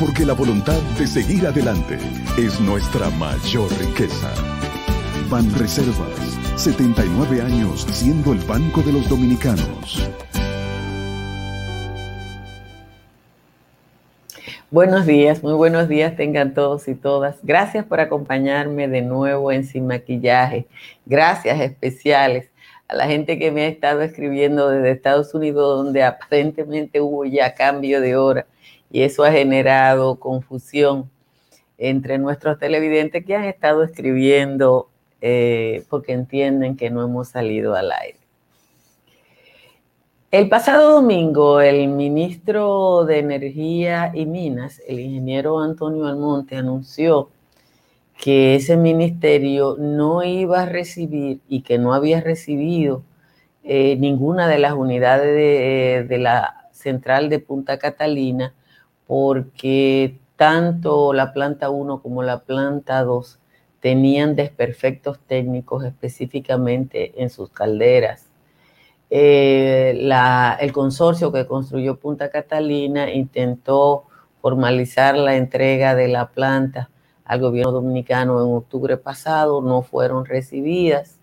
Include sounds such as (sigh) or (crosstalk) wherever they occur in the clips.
Porque la voluntad de seguir adelante es nuestra mayor riqueza. Ban Reservas, 79 años siendo el Banco de los Dominicanos. Buenos días, muy buenos días tengan todos y todas. Gracias por acompañarme de nuevo en Sin Maquillaje. Gracias especiales a la gente que me ha estado escribiendo desde Estados Unidos, donde aparentemente hubo ya cambio de hora y eso ha generado confusión entre nuestros televidentes que han estado escribiendo eh, porque entienden que no hemos salido al aire. El pasado domingo, el ministro de Energía y Minas, el ingeniero Antonio Almonte, anunció que ese ministerio no iba a recibir y que no había recibido eh, ninguna de las unidades de, de la central de Punta Catalina porque tanto la planta 1 como la planta 2 tenían desperfectos técnicos específicamente en sus calderas eh, el consorcio que construyó Punta Catalina intentó formalizar la entrega de la planta al gobierno dominicano en octubre pasado, no fueron recibidas.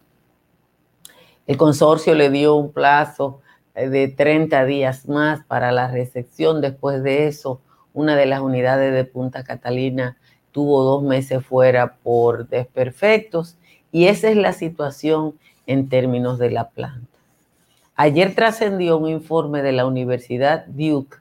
El consorcio le dio un plazo eh, de 30 días más para la recepción. Después de eso, una de las unidades de Punta Catalina tuvo dos meses fuera por desperfectos y esa es la situación en términos de la planta. Ayer trascendió un informe de la Universidad Duke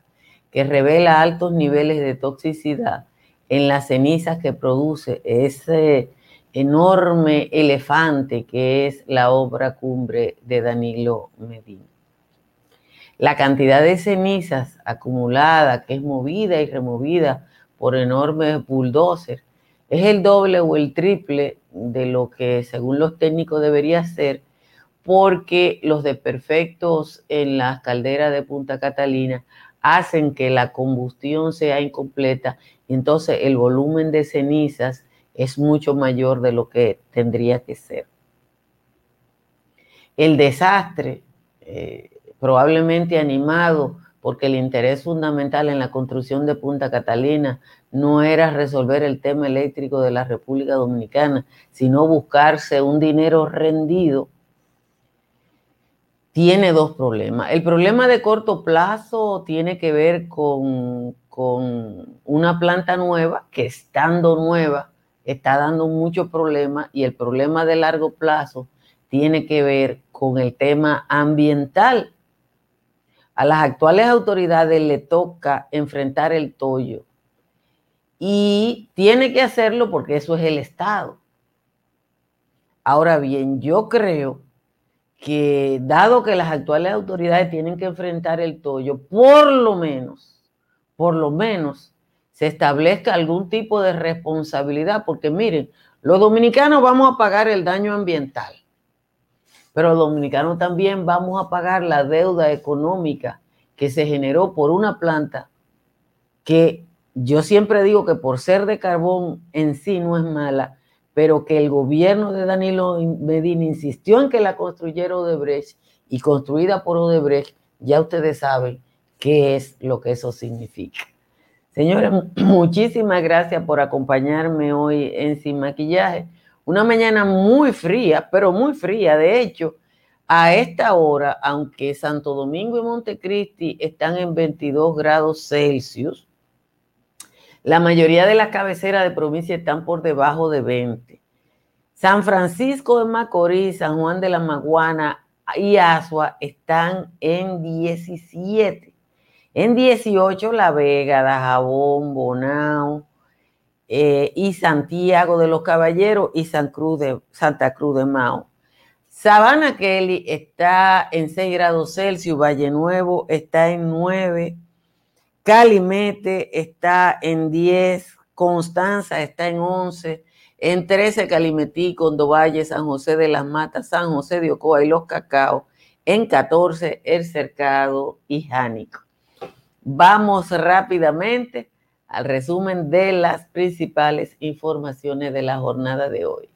que revela altos niveles de toxicidad en las cenizas que produce ese enorme elefante que es la obra cumbre de Danilo Medina. La cantidad de cenizas acumulada, que es movida y removida por enormes bulldozers, es el doble o el triple de lo que según los técnicos debería ser porque los desperfectos en las calderas de Punta Catalina hacen que la combustión sea incompleta y entonces el volumen de cenizas es mucho mayor de lo que tendría que ser. El desastre, eh, probablemente animado porque el interés fundamental en la construcción de Punta Catalina no era resolver el tema eléctrico de la República Dominicana, sino buscarse un dinero rendido tiene dos problemas. El problema de corto plazo tiene que ver con, una planta nueva que estando nueva está dando muchos problemas y el problema de largo plazo tiene que ver con el tema ambiental. A las actuales autoridades le toca enfrentar el tollo y tiene que hacerlo porque eso es el Estado. Ahora bien, yo creo que dado que las actuales autoridades tienen que enfrentar el tollo, por lo menos, por lo menos, se establezca algún tipo de responsabilidad, porque miren, los dominicanos vamos a pagar el daño ambiental, pero los dominicanos también vamos a pagar la deuda económica que se generó por una planta que yo siempre digo que por ser de carbón en sí no es mala, pero que el gobierno de Danilo Medina insistió en que la construyera Odebrecht y construida por Odebrecht, ya ustedes saben qué es lo que eso significa. Señores, (clears throat) muchísimas gracias por acompañarme hoy en Sin Maquillaje. Una mañana muy fría, pero muy fría. De hecho, a esta hora, aunque Santo Domingo y Montecristi están en 22 grados Celsius, la mayoría de las cabeceras de provincia están por debajo de 20. San Francisco de Macorís, San Juan de la Maguana y Asua están en 17. En 18, La Vega, Dajabón, Bonao eh, y Santiago de los Caballeros y San Cruz de, Santa Cruz de Mao. Sabana Kelly está en 6 grados Celsius, Valle Nuevo está en 9, Calimete está en 10, Constanza está en 11, en 13 Calimetí, Condo Valle, San José de las Matas, San José de Ocoa y Los Cacao, en 14 El Cercado y Jánico. Vamos rápidamente al resumen de las principales informaciones de la jornada de hoy.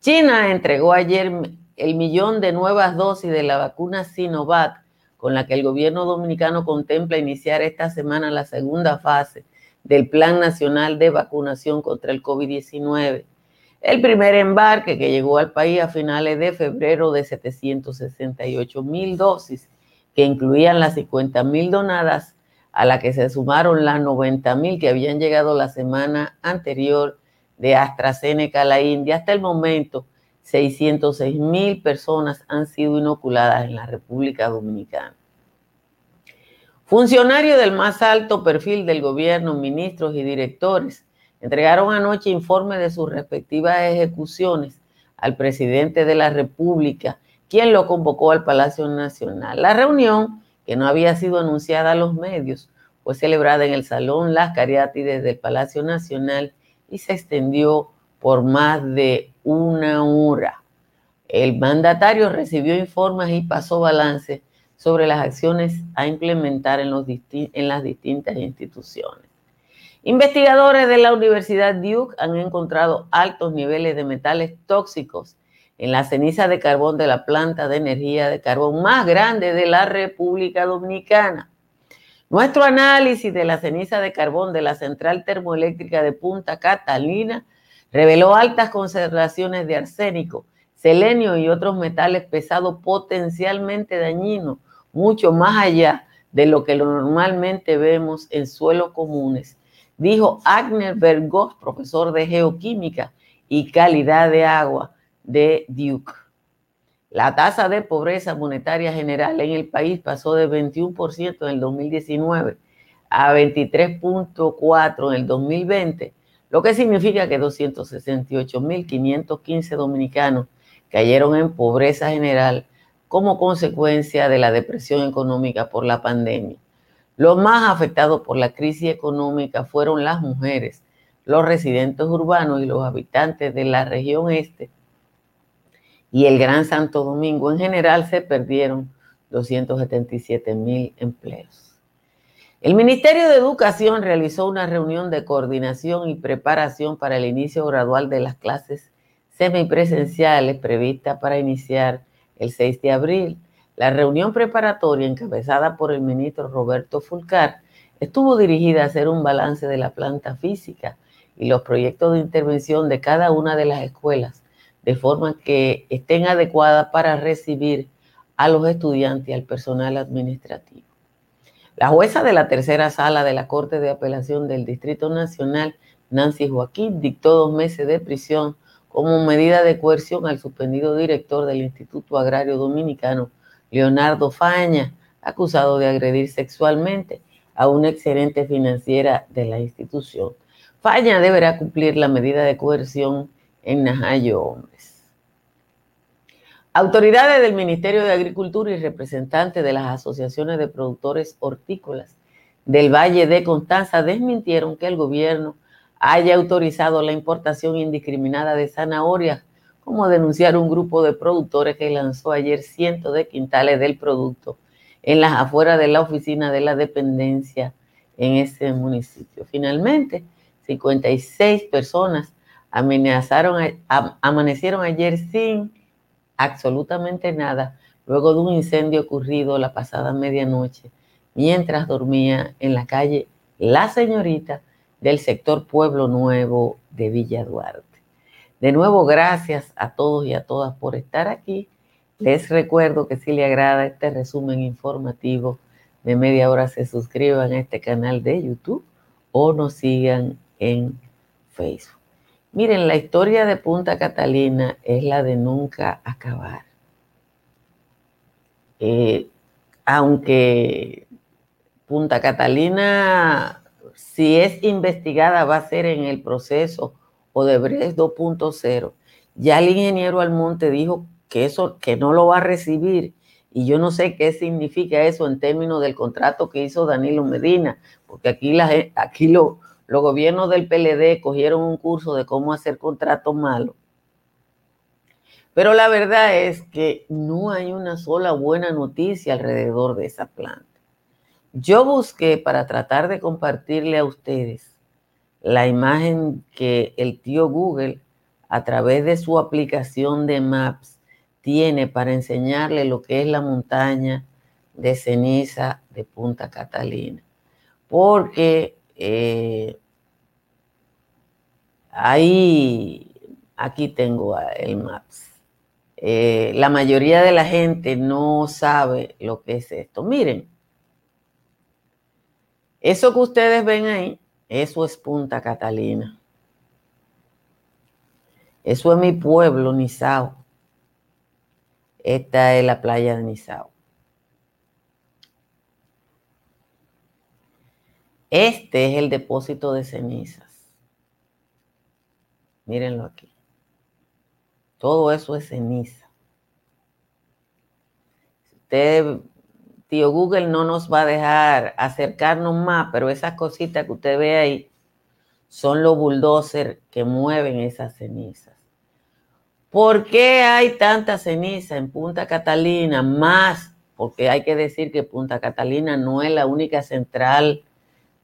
China entregó ayer el millón de nuevas dosis de la vacuna Sinovac, con la que el gobierno dominicano contempla iniciar esta semana la segunda fase del Plan Nacional de Vacunación contra el COVID-19. El primer embarque que llegó al país a finales de febrero de 768 mil dosis, que incluían las 50 mil donadas, a la que se sumaron las 90 mil que habían llegado la semana anterior de AstraZeneca a la India. Hasta el momento, 606 mil personas han sido inoculadas en la República Dominicana. Funcionarios del más alto perfil del gobierno, ministros y directores, entregaron anoche informes de sus respectivas ejecuciones al presidente de la República, quien lo convocó al Palacio Nacional. La reunión, que no había sido anunciada a los medios, fue celebrada en el Salón Las Cariátides del Palacio Nacional y se extendió por más de una hora. El mandatario recibió informes y pasó balance sobre las acciones a implementar en las distintas instituciones. Investigadores de la Universidad Duke han encontrado altos niveles de metales tóxicos en la ceniza de carbón de la planta de energía de carbón más grande de la República Dominicana. Nuestro análisis de la ceniza de carbón de la central termoeléctrica de Punta Catalina reveló altas concentraciones de arsénico, selenio y otros metales pesados potencialmente dañinos mucho más allá de lo que normalmente vemos en suelos comunes, dijo Agner Bergos, profesor de geoquímica y calidad de agua de Duke. La tasa de pobreza monetaria general en el país pasó de 21% en el 2019 a 23.4% en el 2020, lo que significa que 268.515 dominicanos cayeron en pobreza general como consecuencia de la depresión económica por la pandemia. Los más afectados por la crisis económica fueron las mujeres, los residentes urbanos y los habitantes de la región este y el Gran Santo Domingo. En general se perdieron 277 mil empleos. El Ministerio de Educación realizó una reunión de coordinación y preparación para el inicio gradual de las clases semipresenciales prevista para iniciar el 6 de abril. La reunión preparatoria encabezada por el ministro Roberto Fulcar estuvo dirigida a hacer un balance de la planta física y los proyectos de intervención de cada una de las escuelas, de forma que estén adecuadas para recibir a los estudiantes y al personal administrativo. La jueza de la tercera sala de la Corte de Apelación del Distrito Nacional, Nancy Joaquín, dictó dos meses de prisión como medida de coerción al suspendido director del Instituto Agrario Dominicano, Leonardo Faña, acusado de agredir sexualmente a una excelente financiera de la institución. Faña deberá cumplir la medida de coerción en Najayo Hombres. Autoridades del Ministerio de Agricultura y representantes de las asociaciones de productores hortícolas del Valle de Constanza desmintieron que el gobierno haya autorizado la importación indiscriminada de zanahorias, como denunciar un grupo de productores que lanzó ayer cientos de quintales del producto en las afueras de la oficina de la dependencia en ese municipio. Finalmente, 56 personas amenazaron, amanecieron ayer sin absolutamente nada luego de un incendio ocurrido la pasada medianoche mientras dormía en la calle La Señorita del sector Pueblo Nuevo de Villa Duarte. De nuevo, gracias a todos y a todas por estar aquí. Les recuerdo que si le agrada este resumen informativo de media hora, se suscriban a este canal de YouTube o nos sigan en Facebook. Miren, la historia de Punta Catalina es la de nunca acabar. Eh, aunque Punta Catalina, si es investigada, va a ser en el proceso Odebrecht 2.0. Ya el ingeniero Almonte dijo que eso, que no lo va a recibir. Y yo no sé qué significa eso en términos del contrato que hizo Danilo Medina, porque aquí, la, aquí lo, los gobiernos del PLD cogieron un curso de cómo hacer contratos malos. Pero la verdad es que no hay una sola buena noticia alrededor de esa planta. Yo busqué para tratar de compartirle a ustedes la imagen que el tío Google a través de su aplicación de Maps tiene para enseñarle lo que es la montaña de ceniza de Punta Catalina. Porque eh, ahí, aquí tengo el Maps. Eh, la mayoría de la gente no sabe lo que es esto. Miren, eso que ustedes ven ahí, eso es Punta Catalina. Eso es mi pueblo, Nizao. Esta es la playa de Nizao. Este es el depósito de cenizas. Mírenlo aquí. Todo eso es ceniza. Usted, tío Google no nos va a dejar acercarnos más, pero esas cositas que usted ve ahí son los bulldozers que mueven esas cenizas. ¿Por qué hay tanta ceniza en Punta Catalina? Más, porque hay que decir que Punta Catalina no es la única central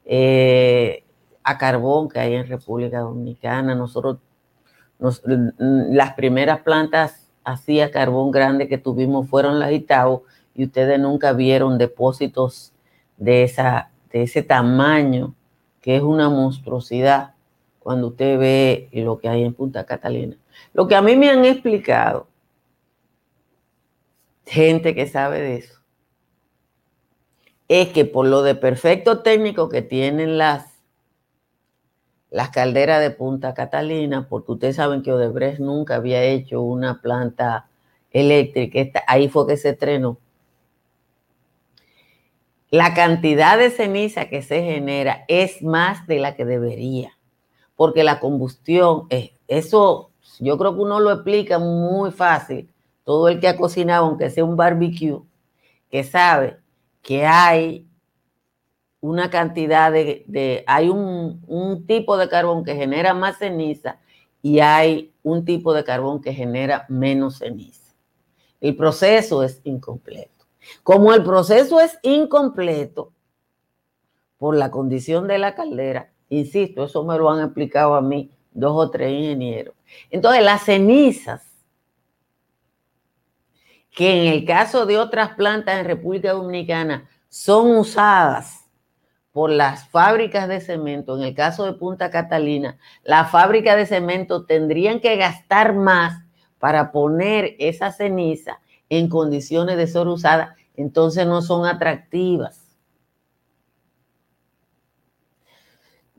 eh, a carbón que hay en República Dominicana. Nosotros, las primeras plantas así a carbón grande que tuvimos fueron las Itao y ustedes nunca vieron depósitos de, esa, de ese tamaño, que es una monstruosidad cuando usted ve lo que hay en Punta Catalina. Lo que a mí me han explicado, gente que sabe de eso, es que por lo de perfecto técnico que tienen las, las calderas de Punta Catalina, porque ustedes saben que Odebrecht nunca había hecho una planta eléctrica, ahí fue que se estrenó. La cantidad de ceniza que se genera es más de la que debería, porque la combustión, es, eso yo creo que uno lo explica muy fácil. Todo el que ha cocinado, aunque sea un barbecue, que sabe que hay una cantidad de, hay un, un, tipo de carbón que genera más ceniza y hay un tipo de carbón que genera menos ceniza. El proceso es incompleto. Como el proceso es incompleto por la condición de la caldera, insisto, eso me lo han explicado a mí dos o tres ingenieros. Entonces, las cenizas que en el caso de otras plantas en República Dominicana son usadas por las fábricas de cemento, en el caso de Punta Catalina, la fábrica de cemento tendrían que gastar más para poner esa ceniza en condiciones de ser usada, entonces no son atractivas.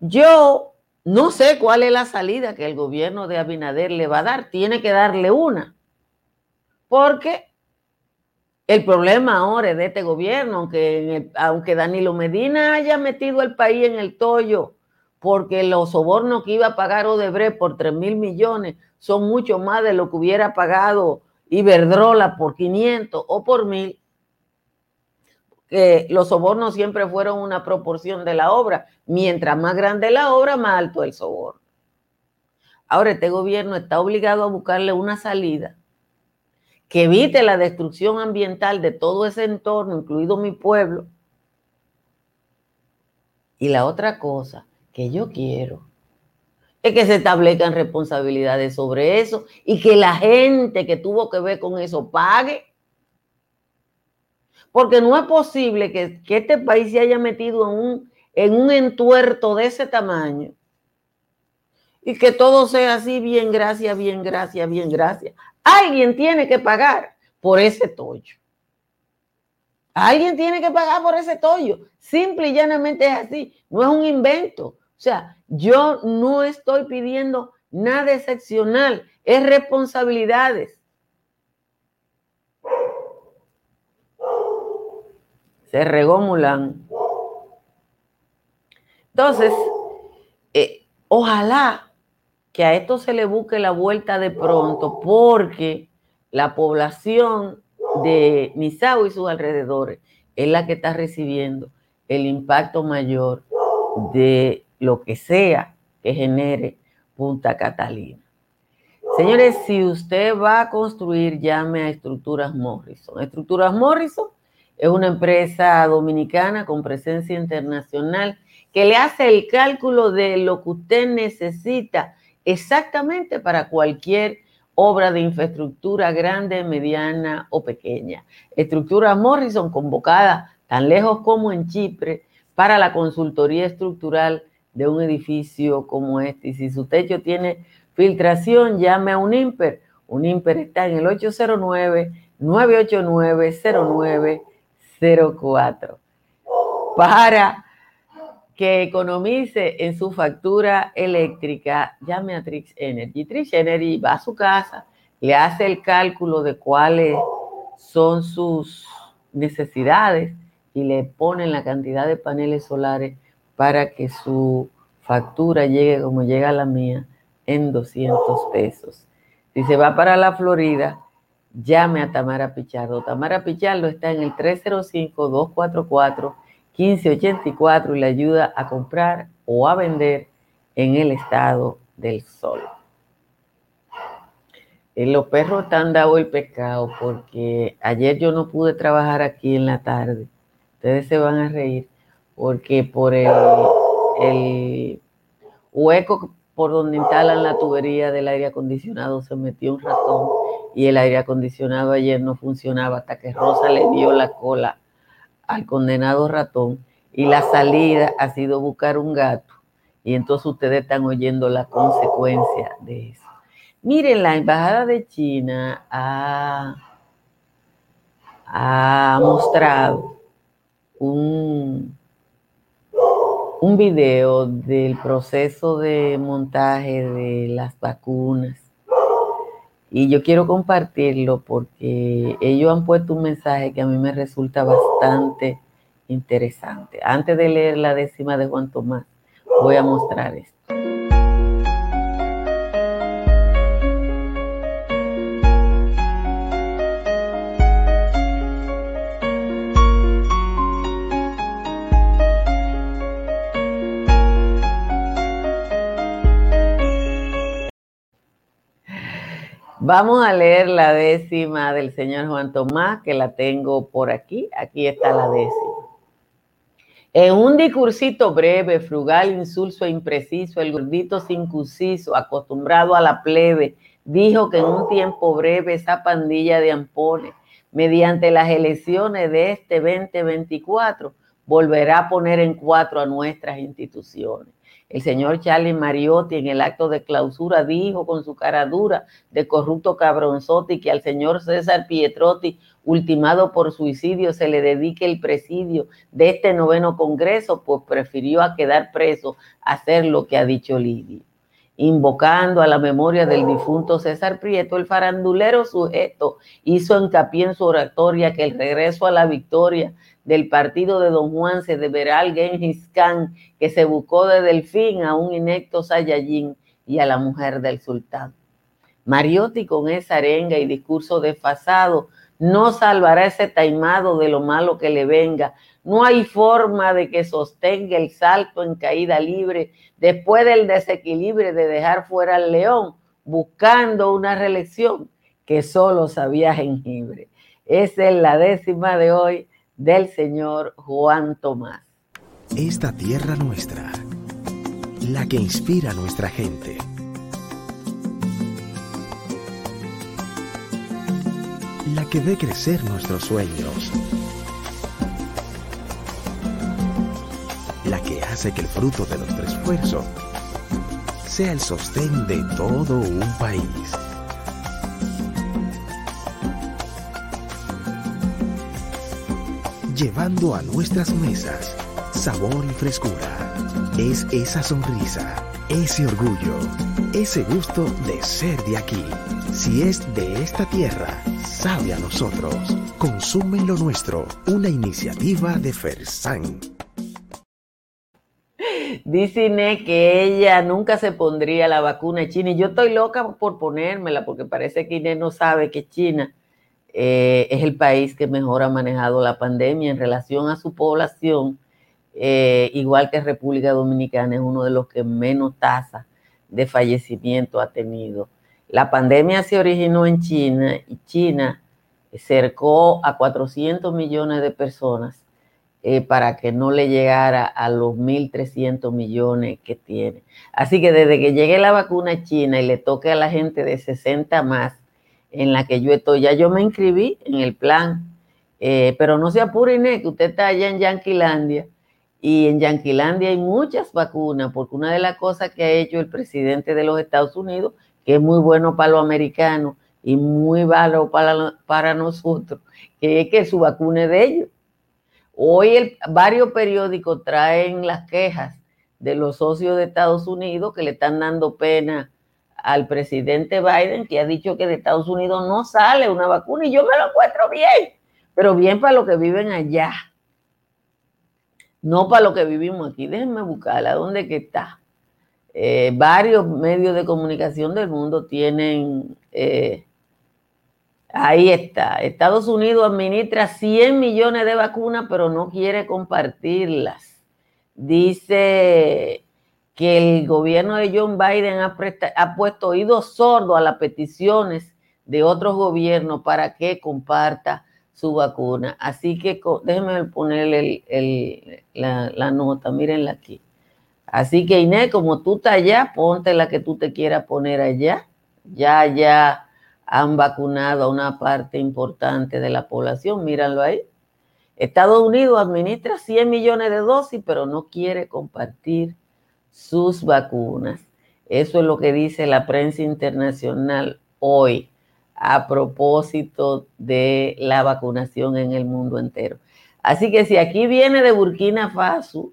Yo no sé cuál es la salida que el gobierno de Abinader le va a dar, tiene que darle una, porque el problema ahora es de este gobierno, aunque, aunque Danilo Medina haya metido el país en el tollo, porque los sobornos que iba a pagar Odebrecht por 3 mil millones son mucho más de lo que hubiera pagado Iberdrola por 500 o por mil, que los sobornos siempre fueron una proporción de la obra. Mientras más grande la obra, más alto el soborno. Ahora este gobierno está obligado a buscarle una salida que evite la destrucción ambiental de todo ese entorno, incluido mi pueblo. Y la otra cosa que yo quiero es que se establezcan responsabilidades sobre eso y que la gente que tuvo que ver con eso pague. Porque no es posible que, este país se haya metido en un, en un entuerto de ese tamaño y que todo sea así, bien, gracias, bien, gracias, bien, gracias. Alguien tiene que pagar por ese tollo. Alguien tiene que pagar por ese tollo. Simple y llanamente es así. No es un invento. O sea, yo no estoy pidiendo nada excepcional. Es responsabilidades. Se regó Mulan. Entonces, eh, ojalá que a esto se le busque la vuelta de pronto, porque la población de Misao y sus alrededores es la que está recibiendo el impacto mayor de lo que sea que genere Punta Catalina. Señores, si usted va a construir, llame a Estructuras Morrison. Estructuras Morrison es una empresa dominicana con presencia internacional que le hace el cálculo de lo que usted necesita exactamente para cualquier obra de infraestructura grande, mediana o pequeña. Estructuras Morrison convocada tan lejos como en Chipre para la consultoría estructural de un edificio como este. Y si su techo tiene filtración, llame a un IMPER. Un IMPER está en el 809-989-0904 para que economice en su factura eléctrica, llame a Trix Energy. Trix Energy va a su casa, le hace el cálculo de cuáles son sus necesidades y le ponen la cantidad de paneles solares para que su factura llegue como llega la mía en 200 pesos. Si se va para la Florida, llame a Tamara Pichardo. Tamara Pichardo está en el 305 244 1584 y le ayuda a comprar o a vender en el estado del sol. Eh, los perros están dado el pescado porque ayer yo no pude trabajar aquí en la tarde. Ustedes se van a reír porque por el, el hueco por donde instalan la tubería del aire acondicionado se metió un ratón y el aire acondicionado ayer no funcionaba hasta que Rosa le dio la cola al condenado ratón y la salida ha sido buscar un gato. Y entonces ustedes están oyendo la consecuencia de eso. Miren, la Embajada de China ha, ha mostrado un, un video del proceso de montaje de las vacunas. Y yo quiero compartirlo porque ellos han puesto un mensaje que a mí me resulta bastante interesante. Antes de leer la décima de Juan Tomás, voy a mostrar esto. Vamos a leer la décima del señor Juan Tomás, que la tengo por aquí. Aquí está la décima. En un discursito breve, frugal, insulso e impreciso, el gordito circunciso, acostumbrado a la plebe, dijo que en un tiempo breve esa pandilla de ampones, mediante las elecciones de este 2024, volverá a poner en cuatro a nuestras instituciones. El señor Charlie Mariotti en el acto de clausura dijo con su cara dura de corrupto cabronzotti que al señor César Pietrotti, ultimado por suicidio, se le dedique el presidio de este noveno congreso, pues prefirió a quedar preso hacer lo que ha dicho Lidia. Invocando a la memoria del difunto César Prieto, el farandulero sujeto hizo hincapié en su oratoria que el regreso a la victoria del partido de Don Juan se deberá al Genghis Khan que se buscó de Delfín a un inecto Saiyajin y a la mujer del sultán. Mariotti con esa arenga y discurso desfasado no salvará ese taimado de lo malo que le venga. No hay forma de que sostenga el salto en caída libre después del desequilibrio de dejar fuera al león, buscando una reelección que solo sabía jengibre. Esa es la décima de hoy del señor Juan Tomás. Esta tierra nuestra, la que inspira a nuestra gente. La que ve crecer nuestros sueños. La que hace que el fruto de nuestro esfuerzo sea el sostén de todo un país. Llevando a nuestras mesas sabor y frescura. Es esa sonrisa, ese orgullo, ese gusto de ser de aquí. Si es de esta tierra, sabe a nosotros. Consumen lo nuestro, una iniciativa de Fersan. Dice Inés que ella nunca se pondría la vacuna china y yo estoy loca por ponérmela porque parece que Inés no sabe que China eh, es el país que mejor ha manejado la pandemia en relación a su población, eh, igual que República Dominicana es uno de los que menos tasa de fallecimiento ha tenido. La pandemia se originó en China y China cercó a 400 millones de personas eh, para que no le llegara a los 1.300 millones que tiene. Así que desde que llegue la vacuna a China y le toque a la gente de 60 más, en la que yo estoy, ya yo me inscribí en el plan, eh, pero no se apure, Inés, que usted está allá en Yanquilandia. Y en Yanquilandia hay muchas vacunas, porque una de las cosas que ha hecho el presidente de los Estados Unidos, que es muy bueno para los americanos y muy malo para, para nosotros, que es que su vacuna es de ellos. Hoy varios periódicos traen las quejas de los socios de Estados Unidos que le están dando pena al presidente Biden, que ha dicho que de Estados Unidos no sale una vacuna, y yo me lo encuentro bien, pero bien para los que viven allá no para lo que vivimos aquí. Déjenme buscarla, ¿dónde que está? Eh, varios medios de comunicación del mundo tienen, eh, ahí está, Estados Unidos administra 100 millones de vacunas, pero no quiere compartirlas. Dice que el gobierno de John Biden ha, puesto oídos sordos a las peticiones de otros gobiernos para que comparta su vacuna. Así que déjenme ponerle la, nota, mírenla aquí. Así que Inés, como tú estás allá, ponte la que tú te quieras poner allá. Ya, ya han vacunado a una parte importante de la población, míranlo ahí. Estados Unidos administra 100 millones de dosis, pero no quiere compartir sus vacunas. Eso es lo que dice la prensa internacional hoy a propósito de la vacunación en el mundo entero. Así que si aquí viene de Burkina Faso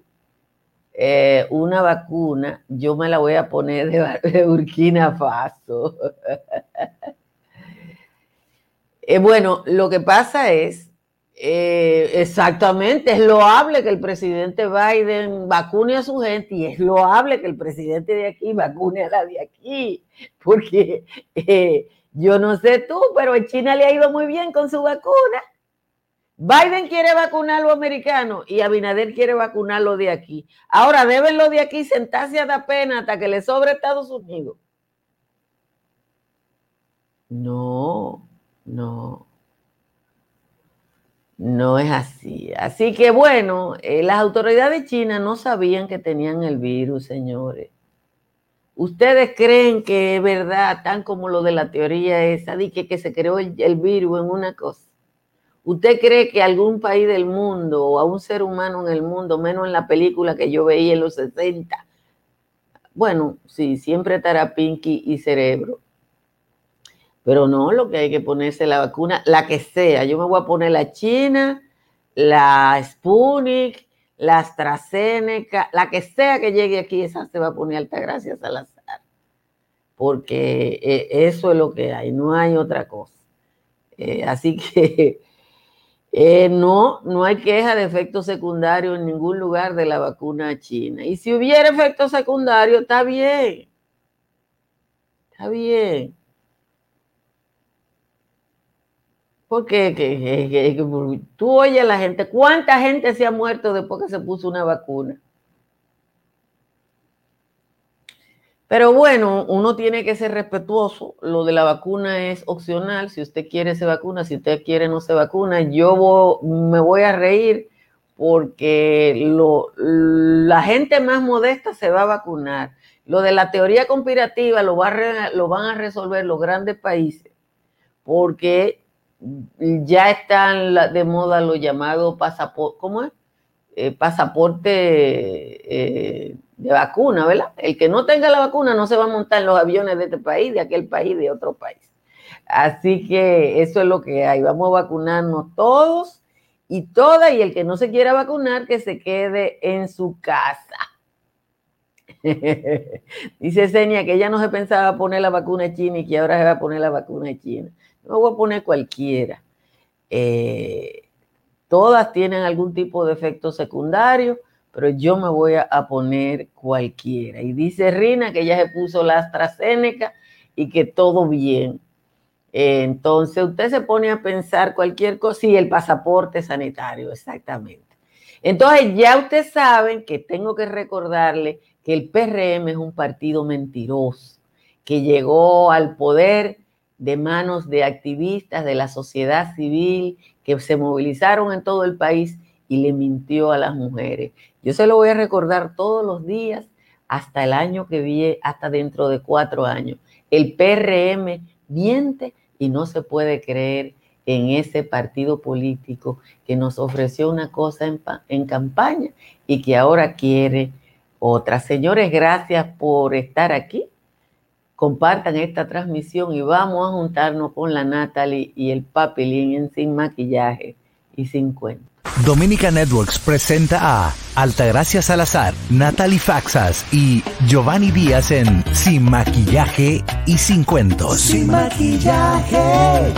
eh, una vacuna, yo me la voy a poner de, (laughs) Burkina Faso. (laughs) Eh, bueno, lo que pasa es, eh, exactamente, es loable que el presidente Biden vacune a su gente y es loable que el presidente de aquí vacune a la de aquí, porque yo no sé tú, pero en China le ha ido muy bien con su vacuna. Biden quiere vacunar a los americanos y Abinader quiere vacunarlo de aquí. Ahora deben los de aquí sentarse a dar pena hasta que le sobre Estados Unidos. No, no. No es así. Así que bueno, eh, las autoridades chinas no sabían que tenían el virus, señores. ¿Ustedes creen que es verdad, tan como lo de la teoría esa, de que, se creó el, virus en una cosa? ¿Usted cree que algún país del mundo o a un ser humano en el mundo, menos en la película que yo veía en los 60, bueno, sí, siempre estará Pinky y cerebro. Pero no, lo que hay que ponerse la vacuna, la que sea. Yo me voy a poner la China, la Sputnik, la AstraZeneca, la que sea que llegue aquí, esa se va a poner alta gracias al azar. Porque eh, eso es lo que hay, no hay otra cosa. Eh, así (laughs) que eh, no, no hay queja de efecto secundario en ningún lugar de la vacuna china. Y si hubiera efecto secundario, está bien. Está bien. Porque que, tú oyes a la gente, ¿cuánta gente se ha muerto después que se puso una vacuna? Pero bueno, uno tiene que ser respetuoso. Lo de la vacuna es opcional. Si usted quiere, se vacuna. Si usted quiere, no se vacuna. Yo me voy a reír porque lo, la gente más modesta se va a vacunar. Lo de la teoría conspirativa lo, va lo van a resolver los grandes países porque ya están de moda lo llamado pasaporte, ¿cómo es? Eh, pasaporte eh, de vacuna, ¿verdad? El que no tenga la vacuna no se va a montar en los aviones de este país, de aquel país, de otro país. Así que eso es lo que hay. Vamos a vacunarnos todos y todas, y el que no se quiera vacunar, que se quede en su casa. (laughs) Dice Senia que ella no se pensaba poner la vacuna china y que ahora se va a poner la vacuna china no voy a poner cualquiera. Eh, todas tienen algún tipo de efecto secundario, pero yo me voy a, poner cualquiera. Y dice Rina que ya se puso la AstraZeneca y que todo bien. entonces usted se pone a pensar cualquier cosa, sí, el pasaporte sanitario, exactamente. Entonces ya ustedes saben que tengo que recordarle que el PRM es un partido mentiroso, que llegó al poder de manos de activistas de la sociedad civil que se movilizaron en todo el país y le mintió a las mujeres. Yo se lo voy a recordar todos los días hasta el año que viene, hasta dentro de cuatro años. El PRM miente y no se puede creer en ese partido político que nos ofreció una cosa en, campaña y que ahora quiere otra. Señores, gracias por estar aquí. Compartan esta transmisión y vamos a juntarnos con la Natalie y el Papelín en Sin Maquillaje y Sin Cuento. Dominica Networks presenta a Altagracia Salazar, Natalie Faxas y Giovanni Díaz en Sin Maquillaje y Sin Cuentos. Sin Maquillaje